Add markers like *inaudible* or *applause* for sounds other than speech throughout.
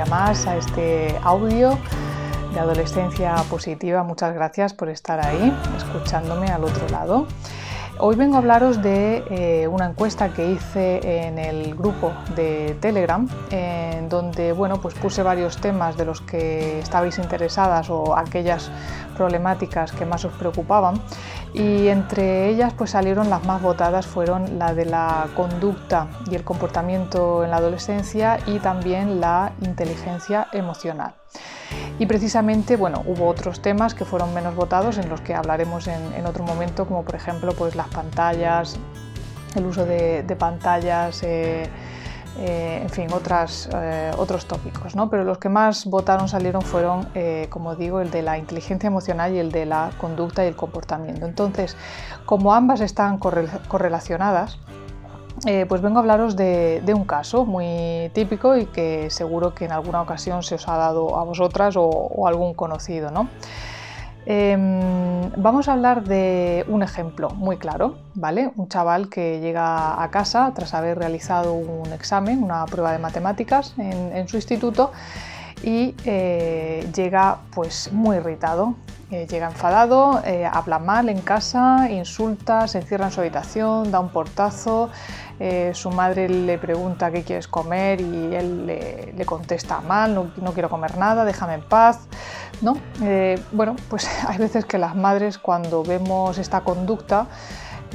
más a este audio de Adolescencia Positiva. Muchas gracias por estar ahí, escuchándome al otro lado. Hoy vengo a hablaros de eh, una encuesta que hice en el grupo de Telegram, en donde bueno, pues puse varios temas de los que estabais interesadas o aquellas problemáticas que más os preocupaban y entre ellas pues salieron las más votadas fueron la de la conducta y el comportamiento en la adolescencia y también la inteligencia emocional. Y precisamente, bueno, hubo otros temas que fueron menos votados en los que hablaremos en, otro momento, como por ejemplo pues las pantallas, el uso de, pantallas, eh, eh, en fin, otras, eh, otros tópicos, ¿no? Pero los que más votaron salieron fueron, eh, como digo, el de la inteligencia emocional y el de la conducta y el comportamiento. Entonces, como ambas están correlacionadas, pues vengo a hablaros de, un caso muy típico y que seguro que en alguna ocasión se os ha dado a vosotras o, o algún conocido, ¿no? Em, vamos a hablar de un ejemplo muy claro, ¿vale? Un chaval que llega a casa tras haber realizado un examen, una prueba de matemáticas en, su instituto y eh, llega pues muy irritado, eh, llega enfadado, eh, habla mal en casa, insulta, se encierra en su habitación, da un portazo, su madre le pregunta qué quieres comer y él le, contesta mal, no, no quiero comer nada, déjame en paz. ¿no? Bueno, pues *laughs* hay veces que las madres cuando vemos esta conducta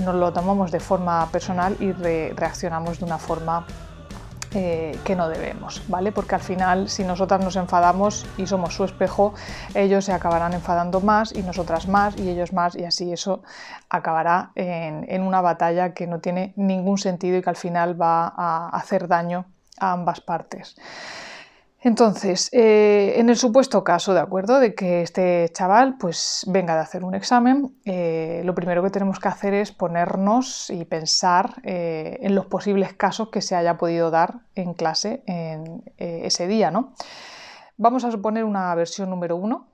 nos lo tomamos de forma personal y reaccionamos de una forma que no debemos, ¿vale? Porque al final si nosotras nos enfadamos y somos su espejo, ellos se acabarán enfadando más y nosotras más y ellos más y así eso acabará en una batalla que no tiene ningún sentido y que al final va a hacer daño a ambas partes. Entonces, eh, en el supuesto caso, ¿de acuerdo? De que este chaval pues venga de hacer un examen, eh, lo primero que tenemos que hacer es ponernos y pensar eh, en los posibles casos que se haya podido dar en clase en ese día, ¿no? Vamos a suponer una versión número uno,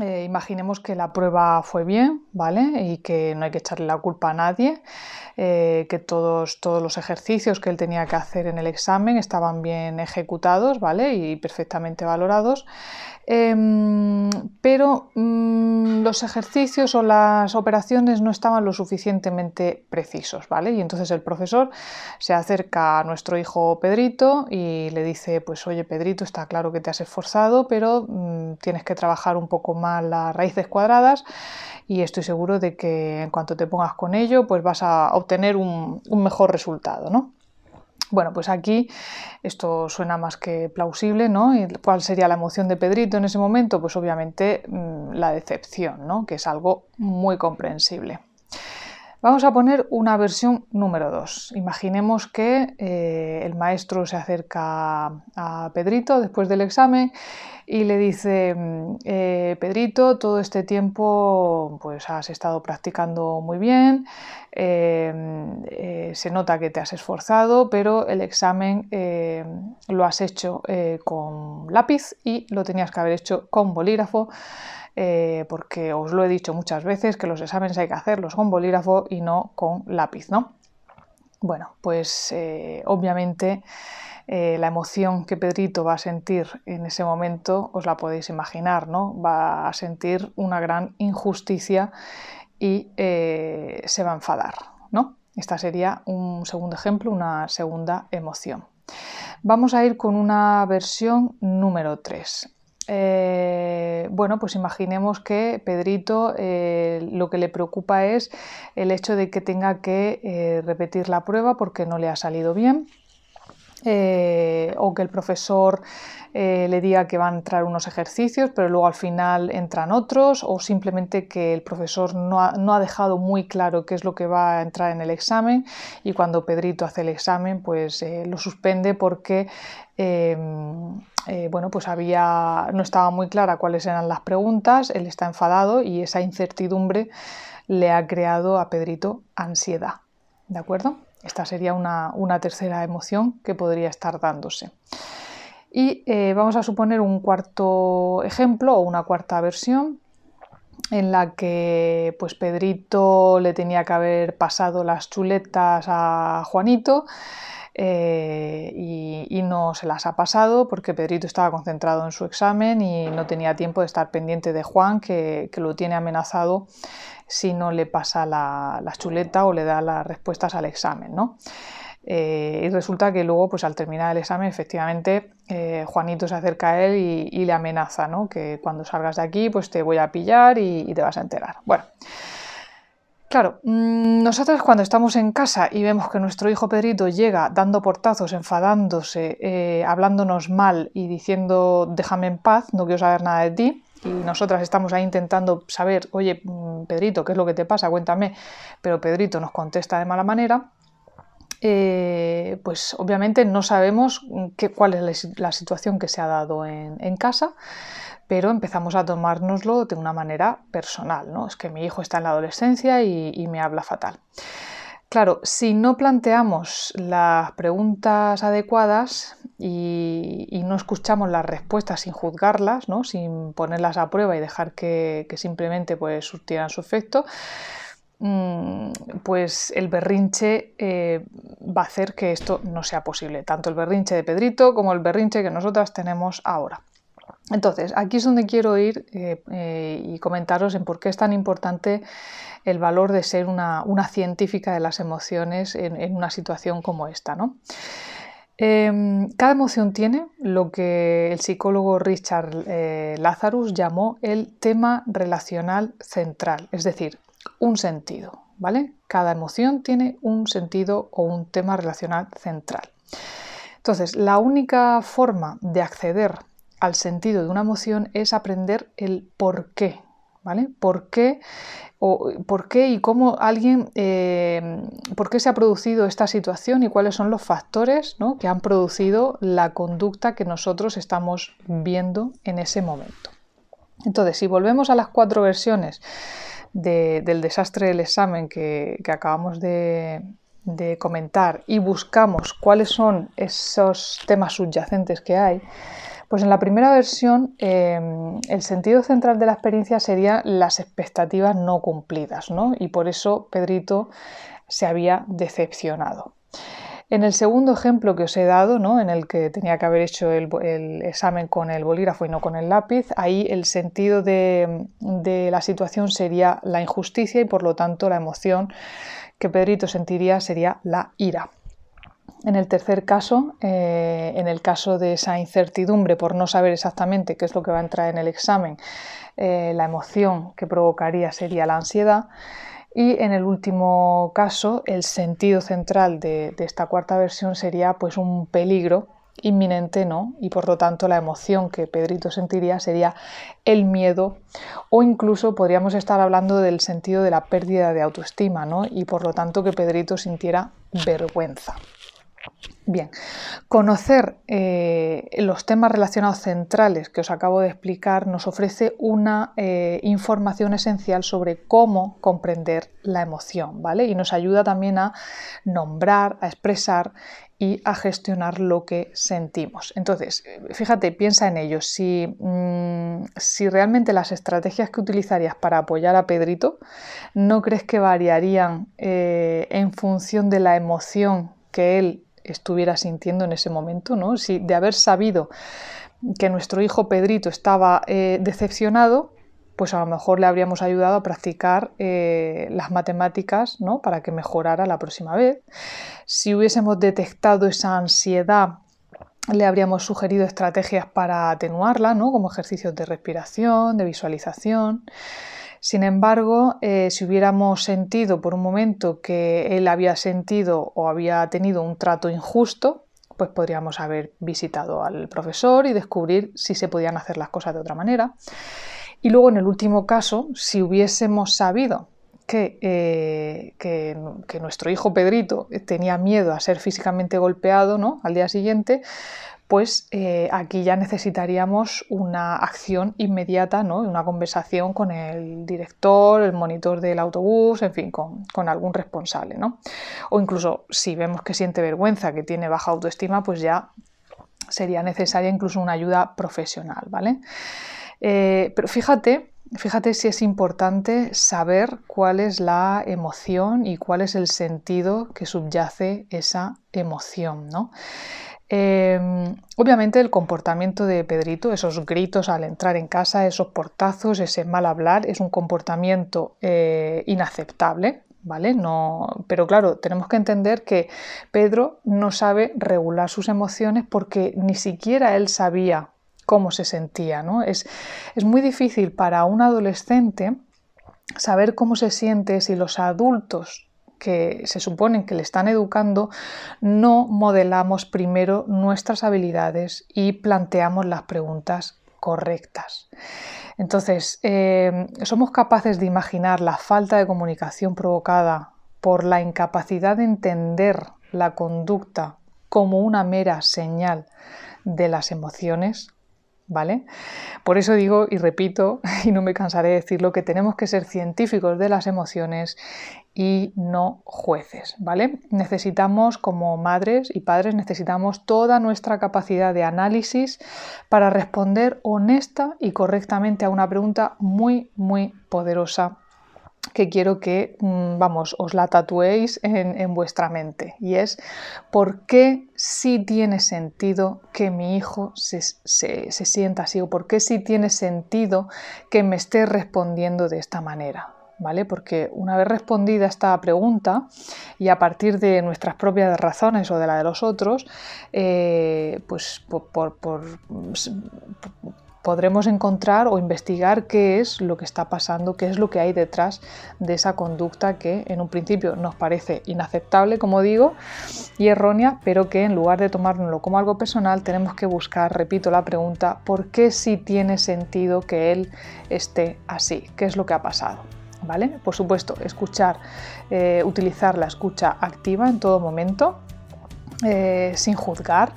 eh, imaginemos que la prueba fue bien, ¿vale? Y que no hay que echarle la culpa a nadie, eh, que todos, todos los ejercicios que él tenía que hacer en el examen estaban bien ejecutados, ¿vale? Y perfectamente valorados. Em, pero mm, los ejercicios o las operaciones no estaban lo suficientemente precisos, ¿vale? Y entonces el profesor se acerca a nuestro hijo Pedrito y le dice, pues oye Pedrito, está claro que te has esforzado, pero mm, tienes que trabajar un poco más las raíces cuadradas y estoy seguro de que en cuanto te pongas con ello, pues vas a obtener un, un mejor resultado, ¿no? Bueno, pues aquí esto suena más que plausible, ¿no? ¿Y ¿Cuál sería la emoción de Pedrito en ese momento? Pues obviamente mm, la decepción, ¿no? Que es algo muy comprensible. Vamos a poner una versión número 2. Imaginemos que eh, el maestro se acerca a Pedrito después del examen y le dice, mm, eh, Pedrito, todo este tiempo pues has estado practicando muy bien, eh, se nota que te has esforzado, pero el examen lo has hecho con lápiz y lo tenías que haber hecho con bolígrafo. Eh, porque os lo he dicho muchas veces que los exámenes hay que hacerlos con bolígrafo y no con lápiz, ¿no? Bueno, pues eh, obviamente eh, la emoción que Pedrito va a sentir en ese momento os la podéis imaginar, ¿no? Va a sentir una gran injusticia y se va a enfadar, ¿no? Esta sería un segundo ejemplo, una segunda emoción. Vamos a ir con una versión número 3. Eh, bueno, pues imaginemos que Pedrito eh, lo que le preocupa es el hecho de que tenga que eh, repetir la prueba porque no le ha salido bien. Eh, o que el profesor eh, le diga que va a entrar unos ejercicios, pero luego al final entran otros, o simplemente que el profesor no ha, dejado muy claro qué es lo que va a entrar en el examen y cuando Pedrito hace el examen, pues eh, lo suspende porque em, bueno, pues había, no estaba muy clara cuáles eran las preguntas, él está enfadado y esa incertidumbre le ha creado a Pedrito ansiedad. ¿De acuerdo? Esta sería una, tercera emoción que podría estar dándose. Y eh, vamos a suponer un cuarto ejemplo o una cuarta versión en la que pues Pedrito le tenía que haber pasado las chuletas a Juanito eh, y, no se las ha pasado porque Pedrito estaba concentrado en su examen y no tenía tiempo de estar pendiente de Juan que, lo tiene amenazado si no le pasa la, chuleta o le da las respuestas al examen. ¿no? Eh, y resulta que luego, pues al terminar el examen, efectivamente, eh, Juanito se acerca a él y, le amenaza, ¿no? Que cuando salgas de aquí, pues te voy a pillar y, te vas a enterar. Bueno, claro, mm, nosotros cuando estamos en casa y vemos que nuestro hijo Pedrito llega dando portazos, enfadándose, eh, hablándonos mal y diciendo déjame en paz, no quiero saber nada de ti, y nosotras estamos ahí intentando saber, oye, mm, Pedrito, ¿qué es lo que te pasa? Cuéntame. Pero Pedrito nos contesta de mala manera. Eh, pues obviamente no sabemos qué, cuál es la, situación que se ha dado en, casa, pero empezamos a tomárnoslo de una manera personal. ¿no? Es que mi hijo está en la adolescencia y me habla fatal. Claro, si no planteamos las preguntas adecuadas y, no escuchamos las respuestas sin juzgarlas, ¿no? sin ponerlas a prueba y dejar que, simplemente pues, surtieran su efecto, mm, pues el berrinche eh, va a hacer que esto no sea posible, tanto el berrinche de Pedrito como el berrinche que nosotras tenemos ahora. Entonces, aquí es donde quiero ir eh, eh, y comentaros en por qué es tan importante el valor de ser una, científica de las emociones en, una situación como esta. ¿no? Em, cada emoción tiene lo que el psicólogo Richard eh, Lazarus llamó el tema relacional central, es decir, un sentido. ¿vale? Cada emoción tiene un sentido o un tema relacional central. Entonces, la única forma de acceder al sentido de una emoción es aprender el por qué, ¿vale? ¿Por qué, o, por qué y cómo alguien, eh, por qué se ha producido esta situación y cuáles son los factores que han producido la conducta que nosotros estamos viendo en ese momento. Entonces, si volvemos a las cuatro versiones del desastre del examen que, acabamos de comentar y buscamos cuáles son esos temas subyacentes que hay, pues en la primera versión em, el sentido central de la experiencia sería las expectativas no cumplidas, ¿no? Y por eso Pedrito se había decepcionado. En el segundo ejemplo que os he dado, ¿no? en el que tenía que haber hecho el, examen con el bolígrafo y no con el lápiz, ahí el sentido de la situación sería la injusticia y por lo tanto la emoción que Pedrito sentiría sería la ira. En el tercer caso, eh, en el caso de esa incertidumbre por no saber exactamente qué es lo que va a entrar en el examen, eh, la emoción que provocaría sería la ansiedad. Y en el último caso, el sentido central de, esta cuarta versión sería pues un peligro inminente, ¿no? Y por lo tanto la emoción que Pedrito sentiría sería el miedo o incluso podríamos estar hablando del sentido de la pérdida de autoestima, ¿no? Y por lo tanto que Pedrito sintiera vergüenza. Bien, conocer eh, los temas relacionados centrales que os acabo de explicar nos ofrece una eh, información esencial sobre cómo comprender la emoción, ¿vale? Y nos ayuda también a nombrar, a expresar y a gestionar lo que sentimos. Entonces, fíjate, piensa en ello. Si, mm, si realmente las estrategias que utilizarías para apoyar a Pedrito, ¿no crees que variarían eh, en función de la emoción que él estuviera sintiendo en ese momento, ¿no? Si de haber sabido que nuestro hijo Pedrito estaba eh, decepcionado, pues a lo mejor le habríamos ayudado a practicar eh, las matemáticas ¿no? para que mejorara la próxima vez. Si hubiésemos detectado esa ansiedad, le habríamos sugerido estrategias para atenuarla, ¿no? como ejercicios de respiración, de visualización. Sin embargo, eh, si hubiéramos sentido por un momento que él había sentido o había tenido un trato injusto, pues podríamos haber visitado al profesor y descubrir si se podían hacer las cosas de otra manera. Y luego, en el último caso, si hubiésemos sabido que, eh, que, nuestro hijo Pedrito tenía miedo a ser físicamente golpeado ¿no? al día siguiente, pues eh, aquí ya necesitaríamos una acción inmediata, ¿no? una conversación con el director, el monitor del autobús, en fin, con, algún responsable. ¿no? O incluso si vemos que siente vergüenza, que tiene baja autoestima, pues ya sería necesaria incluso una ayuda profesional. ¿vale? Eh, pero fíjate Fíjate si es importante saber cuál es la emoción y cuál es el sentido que subyace esa emoción. ¿no? Em, obviamente el comportamiento de Pedrito, esos gritos al entrar en casa, esos portazos, ese mal hablar, es un comportamiento eh, inaceptable, ¿vale? No, pero claro, tenemos que entender que Pedro no sabe regular sus emociones porque ni siquiera él sabía cómo se sentía, ¿no? Es, es muy difícil para un adolescente saber cómo se siente si los adultos que se suponen que le están educando, no modelamos primero nuestras habilidades y planteamos las preguntas correctas. Entonces, eh, somos capaces de imaginar la falta de comunicación provocada por la incapacidad de entender la conducta como una mera señal de las emociones. ¿vale? Por eso digo y repito, *laughs* y no me cansaré de decirlo, que tenemos que ser científicos de las emociones y no jueces, ¿vale? Necesitamos como madres y padres necesitamos toda nuestra capacidad de análisis para responder honesta y correctamente a una pregunta muy muy poderosa que quiero que, mm, vamos, os la tatuéis en, vuestra mente. Y es, ¿por qué sí tiene sentido que mi hijo se, se, sienta así? ¿O por qué sí tiene sentido que me esté respondiendo de esta manera? ¿Vale? Porque una vez respondida esta pregunta y a partir de nuestras propias razones o de la de los otros, eh, pues por, por podremos encontrar o investigar qué es lo que está pasando, qué es lo que hay detrás de esa conducta que en un principio nos parece inaceptable, como digo, y errónea, pero que en lugar de tomárnoslo como algo personal, tenemos que buscar, repito la pregunta, ¿por qué sí tiene sentido que él esté así? ¿Qué es lo que ha pasado? ¿Vale? Por supuesto, escuchar, eh, utilizar la escucha activa en todo momento, eh, sin juzgar.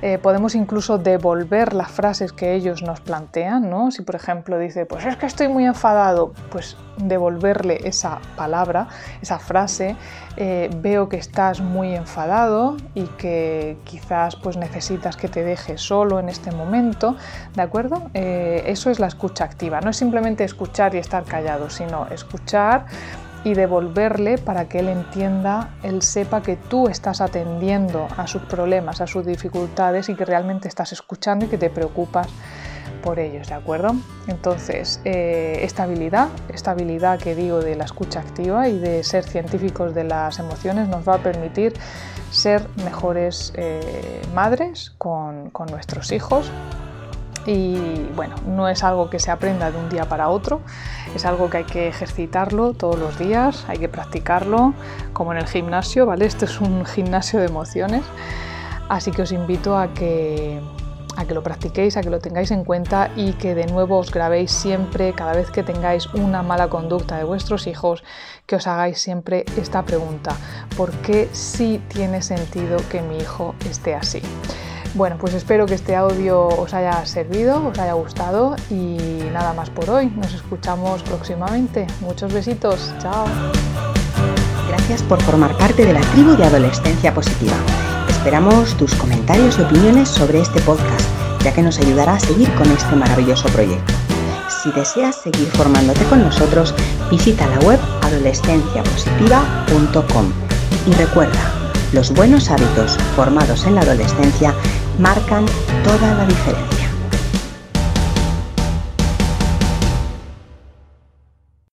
Eh, podemos incluso devolver las frases que ellos nos plantean, ¿no? Si por ejemplo dice, pues es que estoy muy enfadado, pues devolverle esa palabra, esa frase, eh, veo que estás muy enfadado y que quizás pues necesitas que te deje solo en este momento, ¿de acuerdo? eso es la escucha activa, no es simplemente escuchar y estar callado, sino escuchar y devolverle para que él entienda, él sepa que tú estás atendiendo a sus problemas, a sus dificultades y que realmente estás escuchando y que te preocupas por ellos, ¿de acuerdo? Entonces, eh, esta habilidad, esta habilidad que digo de la escucha activa y de ser científicos de las emociones nos va a permitir ser mejores eh, madres con, con nuestros hijos y bueno, no es algo que se aprenda de un día para otro, es algo que hay que ejercitarlo todos los días, hay que practicarlo como en el gimnasio, ¿vale? Esto es un gimnasio de emociones, así que os invito a que a que lo practiquéis, a que lo tengáis en cuenta y que de nuevo os grabéis siempre, cada vez que tengáis una mala conducta de vuestros hijos, que os hagáis siempre esta pregunta, ¿por qué sí tiene sentido que mi hijo esté así? Bueno, pues espero que este audio os haya servido, os haya gustado y nada más por hoy. Nos escuchamos próximamente. Muchos besitos. Chao. Gracias por formar parte de la tribu de Adolescencia Positiva. Esperamos tus comentarios y opiniones sobre este podcast, ya que nos ayudará a seguir con este maravilloso proyecto. Si deseas seguir formándote con nosotros, visita la web adolescenciapositiva.com y recuerda, los buenos hábitos formados en la adolescencia marcan toda la diferencia.